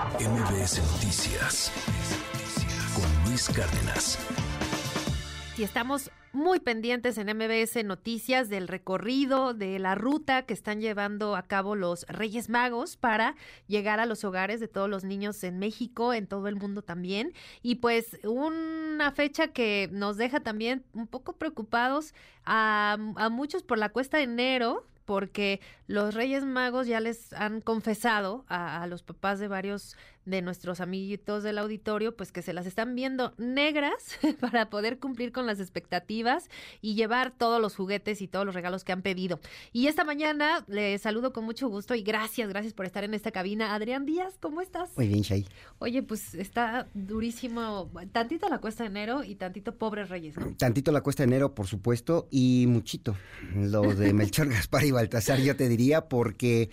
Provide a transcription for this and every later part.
MBS Noticias con Luis Cárdenas. Y estamos muy pendientes en MBS Noticias del recorrido, de la ruta que están llevando a cabo los Reyes Magos para llegar a los hogares de todos los niños en México, en todo el mundo también. Y pues una fecha que nos deja también un poco preocupados a, a muchos por la cuesta de enero, porque los Reyes Magos ya les han confesado a, a, los papás de varios de nuestros amiguitos del auditorio, pues que se las están viendo negras para poder cumplir con las expectativas y llevar todos los juguetes y todos los regalos que han pedido. Y esta mañana les saludo con mucho gusto y gracias, gracias por estar en esta cabina. Adrián Díaz, ¿cómo estás? Muy bien, Shay. Oye, pues está durísimo, tantito la cuesta de enero y tantito pobres reyes, ¿no? Tantito la cuesta de enero, por supuesto, y muchito lo de Melchor, Gaspar y Baltasar, yo te diría, porque...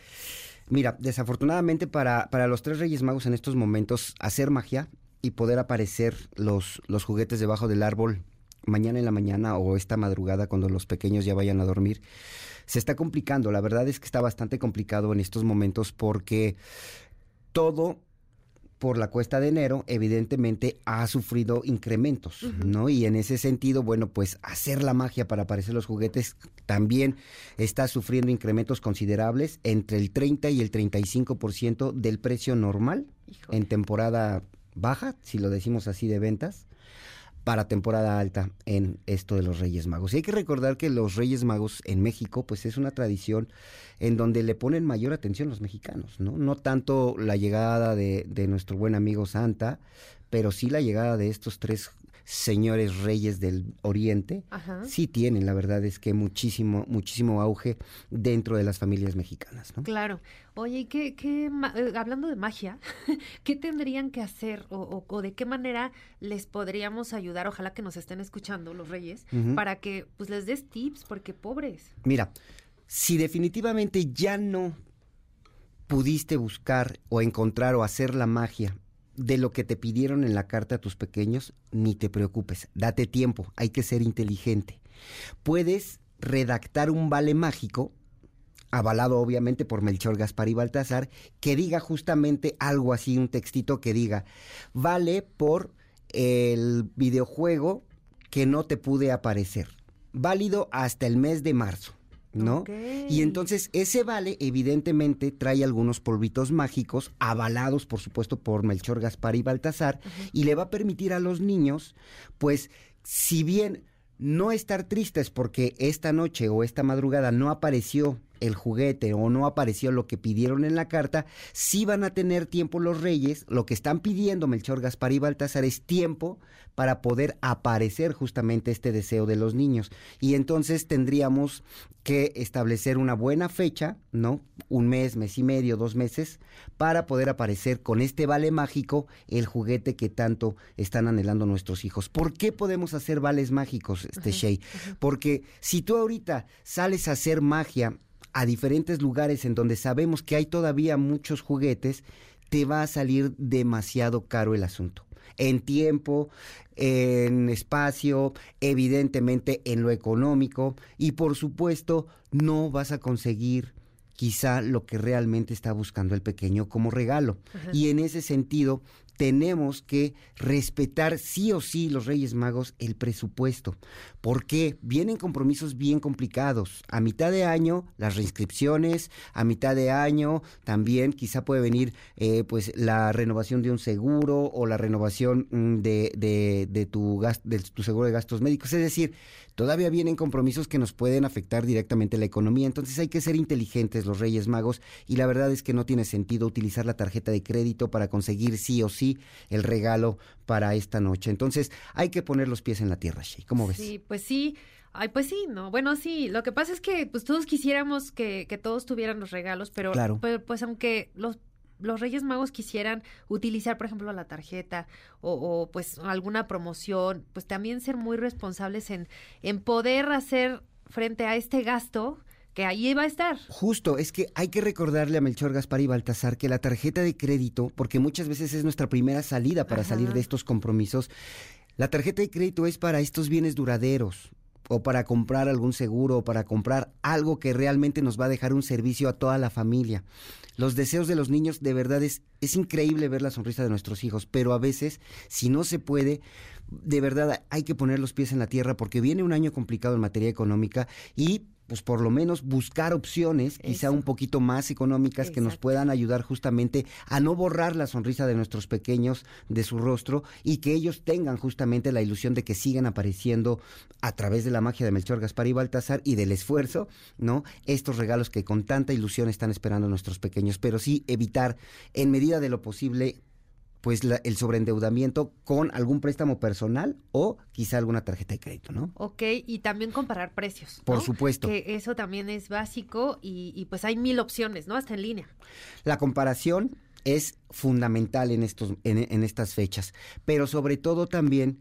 Mira, desafortunadamente para, para los tres Reyes Magos en estos momentos, hacer magia y poder aparecer los, los juguetes debajo del árbol mañana en la mañana o esta madrugada cuando los pequeños ya vayan a dormir, se está complicando. La verdad es que está bastante complicado en estos momentos porque todo por la cuesta de enero, evidentemente ha sufrido incrementos, uh -huh. ¿no? Y en ese sentido, bueno, pues hacer la magia para aparecer los juguetes también está sufriendo incrementos considerables entre el 30 y el 35% del precio normal Híjole. en temporada baja, si lo decimos así de ventas, para temporada alta en esto de los Reyes Magos. Y hay que recordar que los Reyes Magos en México, pues es una tradición en donde le ponen mayor atención los mexicanos, ¿no? No tanto la llegada de, de nuestro buen amigo Santa, pero sí la llegada de estos tres señores reyes del Oriente, Ajá. sí tienen, la verdad es que muchísimo, muchísimo auge dentro de las familias mexicanas. ¿no? Claro. Oye, ¿y qué, qué hablando de magia, qué tendrían que hacer o, o, o, de qué manera les podríamos ayudar? Ojalá que nos estén escuchando los reyes, uh -huh. para que pues les des tips, porque pobres. Mira, si definitivamente ya no pudiste buscar o encontrar o hacer la magia de lo que te pidieron en la carta a tus pequeños, ni te preocupes, date tiempo, hay que ser inteligente. Puedes redactar un vale mágico, avalado obviamente por Melchor, Gaspar y Baltasar, que diga justamente algo así, un textito que diga, vale por el videojuego que no te pude aparecer, válido hasta el mes de marzo. ¿No? Okay. Y entonces ese vale evidentemente trae algunos polvitos mágicos avalados por supuesto por Melchor, Gaspar y Baltasar uh -huh. y le va a permitir a los niños pues si bien no estar tristes porque esta noche o esta madrugada no apareció el juguete o no apareció lo que pidieron en la carta, sí van a tener tiempo los reyes, lo que están pidiendo Melchor, Gaspar y Baltasar es tiempo para poder aparecer justamente este deseo de los niños. Y entonces tendríamos que establecer una buena fecha, ¿no? Un mes, mes y medio, dos meses, para poder aparecer con este vale mágico el juguete que tanto están anhelando nuestros hijos. ¿Por qué podemos hacer vales mágicos, este -huh. Porque si tú ahorita sales a hacer magia a diferentes lugares en donde sabemos que hay todavía muchos juguetes, te va a salir demasiado caro el asunto. En tiempo, en espacio, evidentemente en lo económico y por supuesto no vas a conseguir quizá lo que realmente está buscando el pequeño como regalo. Ajá. Y en ese sentido, tenemos que respetar sí o sí los Reyes Magos el presupuesto, porque vienen compromisos bien complicados. A mitad de año las reinscripciones, a mitad de año también quizá puede venir eh, pues la renovación de un seguro o la renovación mm, de, de, de, tu gas, de tu seguro de gastos médicos. Es decir, todavía vienen compromisos que nos pueden afectar directamente la economía. Entonces hay que ser inteligentes los Reyes Magos y la verdad es que no tiene sentido utilizar la tarjeta de crédito para conseguir sí o sí el regalo para esta noche. Entonces, hay que poner los pies en la tierra, Shay. ¿Cómo ves? Sí, pues sí. Ay, pues sí, no. Bueno, sí. Lo que pasa es que pues todos quisiéramos que, que todos tuvieran los regalos, pero, claro. pero pues aunque los los Reyes Magos quisieran utilizar, por ejemplo, la tarjeta o, o, pues alguna promoción, pues también ser muy responsables en, en poder hacer frente a este gasto que ahí va a estar. Justo, es que hay que recordarle a Melchor, Gaspar y Baltasar que la tarjeta de crédito, porque muchas veces es nuestra primera salida para Ajá. salir de estos compromisos, la tarjeta de crédito es para estos bienes duraderos o para comprar algún seguro o para comprar algo que realmente nos va a dejar un servicio a toda la familia. Los deseos de los niños, de verdad, es, es increíble ver la sonrisa de nuestros hijos, pero a veces, si no se puede, de verdad hay que poner los pies en la tierra porque viene un año complicado en materia económica y pues por lo menos buscar opciones quizá un poquito más económicas que nos puedan ayudar justamente a no borrar la sonrisa de nuestros pequeños de su rostro y que ellos tengan justamente la ilusión de que sigan apareciendo a través de la magia de Melchor, Gaspar y Baltasar y del esfuerzo, ¿no? Estos regalos que con tanta ilusión están esperando nuestros pequeños, pero sí evitar en medida de lo posible pues el sobreendeudamiento con algún préstamo personal o quizá alguna tarjeta de crédito, ¿no? Ok, y también comparar precios. Por supuesto. Que eso también es básico y, pues hay mil opciones, ¿no? Hasta en línea. La comparación es fundamental en, estos, en, estas fechas, pero sobre todo también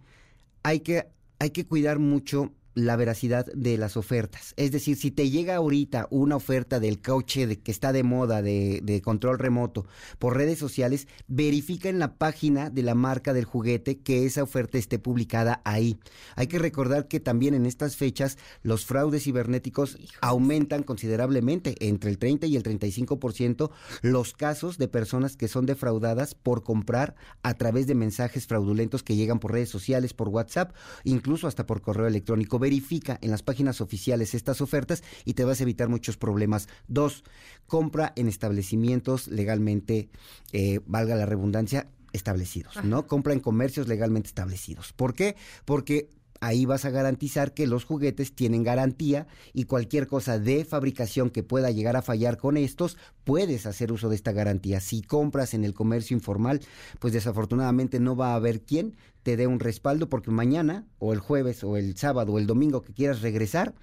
hay que, hay que cuidar mucho la veracidad de las ofertas. Es decir, si te llega ahorita una oferta del coche de, que está de moda de, de, control remoto por redes sociales, verifica en la página de la marca del juguete que esa oferta esté publicada ahí. Hay que recordar que también en estas fechas los fraudes cibernéticos aumentan considerablemente, entre el 30 y el 35% los casos de personas que son defraudadas por comprar a través de mensajes fraudulentos que llegan por redes sociales, por WhatsApp, incluso hasta por correo electrónico verifica en las páginas oficiales estas ofertas y te vas a evitar muchos problemas. Dos, compra en establecimientos legalmente, eh, valga la redundancia, establecidos, ¿no? Compra en comercios legalmente establecidos. ¿Por qué? Porque ahí vas a garantizar que los juguetes tienen garantía y cualquier cosa de fabricación que pueda llegar a fallar con estos, puedes hacer uso de esta garantía. Si compras en el comercio informal, pues desafortunadamente no va a haber quien te dé un respaldo porque mañana o el jueves o el sábado o el domingo que quieras regresar,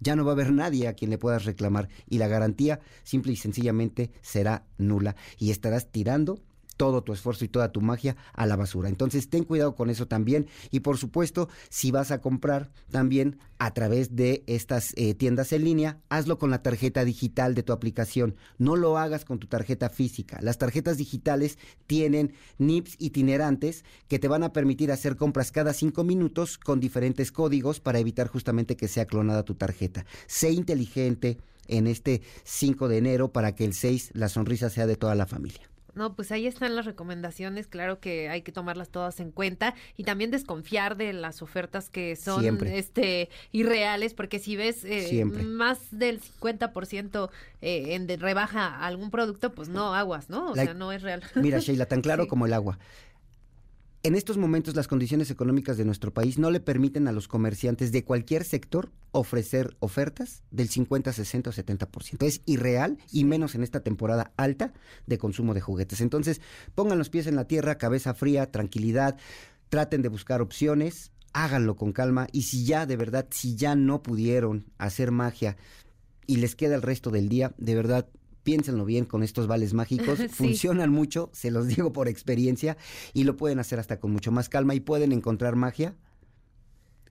ya no va a haber nadie a quien le puedas reclamar y la garantía simple y sencillamente será nula y estarás tirando todo tu esfuerzo y toda tu magia a la basura. Entonces ten cuidado con eso también y por supuesto si vas a comprar también a través de estas eh, tiendas en línea, hazlo con la tarjeta digital de tu aplicación, no lo hagas con tu tarjeta física. Las tarjetas digitales tienen NIPS itinerantes que te van a permitir hacer compras cada cinco minutos con diferentes códigos para evitar justamente que sea clonada tu tarjeta. Sé inteligente en este 5 de enero para que el 6 la sonrisa sea de toda la familia. No, pues ahí están las recomendaciones, claro que hay que tomarlas todas en cuenta y también desconfiar de las ofertas que son este irreales, porque si ves eh, más del 50% eh, en de rebaja algún producto, pues no aguas, ¿no? O sea, no es real. Mira, Sheila, tan claro como el agua. En estos momentos las condiciones económicas de nuestro país no le permiten a los comerciantes de cualquier sector ofrecer ofertas del 50, 60 o 70%. Es irreal y menos en esta temporada alta de consumo de juguetes. Entonces, pongan los pies en la tierra, cabeza fría, tranquilidad, traten de buscar opciones, háganlo con calma y si ya de verdad, si ya no pudieron hacer magia y les queda el resto del día, de verdad piénsenlo bien con estos vales mágicos, funcionan mucho, se los digo por experiencia, y lo pueden hacer hasta con mucho más calma y pueden encontrar magia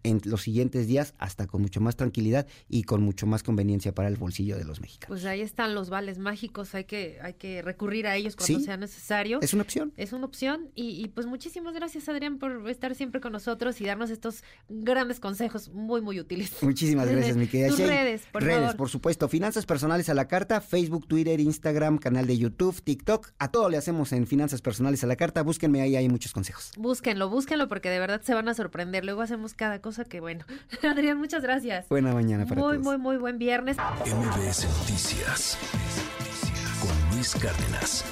en los siguientes días hasta con mucho más tranquilidad y con mucho más conveniencia para el bolsillo de los mexicanos. Pues ahí están los vales mágicos, hay que, hay que recurrir a ellos cuando sea necesario. Es una opción. Es una opción y, pues muchísimas gracias Adrián por estar siempre con nosotros y darnos estos grandes consejos muy, muy útiles. Muchísimas gracias, mi querida Tus redes, por Redes, por supuesto. Finanzas personales a la carta, Facebook, Twitter, Instagram, canal de YouTube, TikTok. A todo le hacemos en Finanzas personales a la carta. Búsquenme ahí, hay muchos consejos. Búsquenlo, búsquenlo porque de verdad se van a sorprender. Luego hacemos cada cosa que bueno. Adrián, muchas gracias. Buena mañana para muy, todos. Muy, muy, muy buen viernes. MBS Noticias con Luis Cárdenas.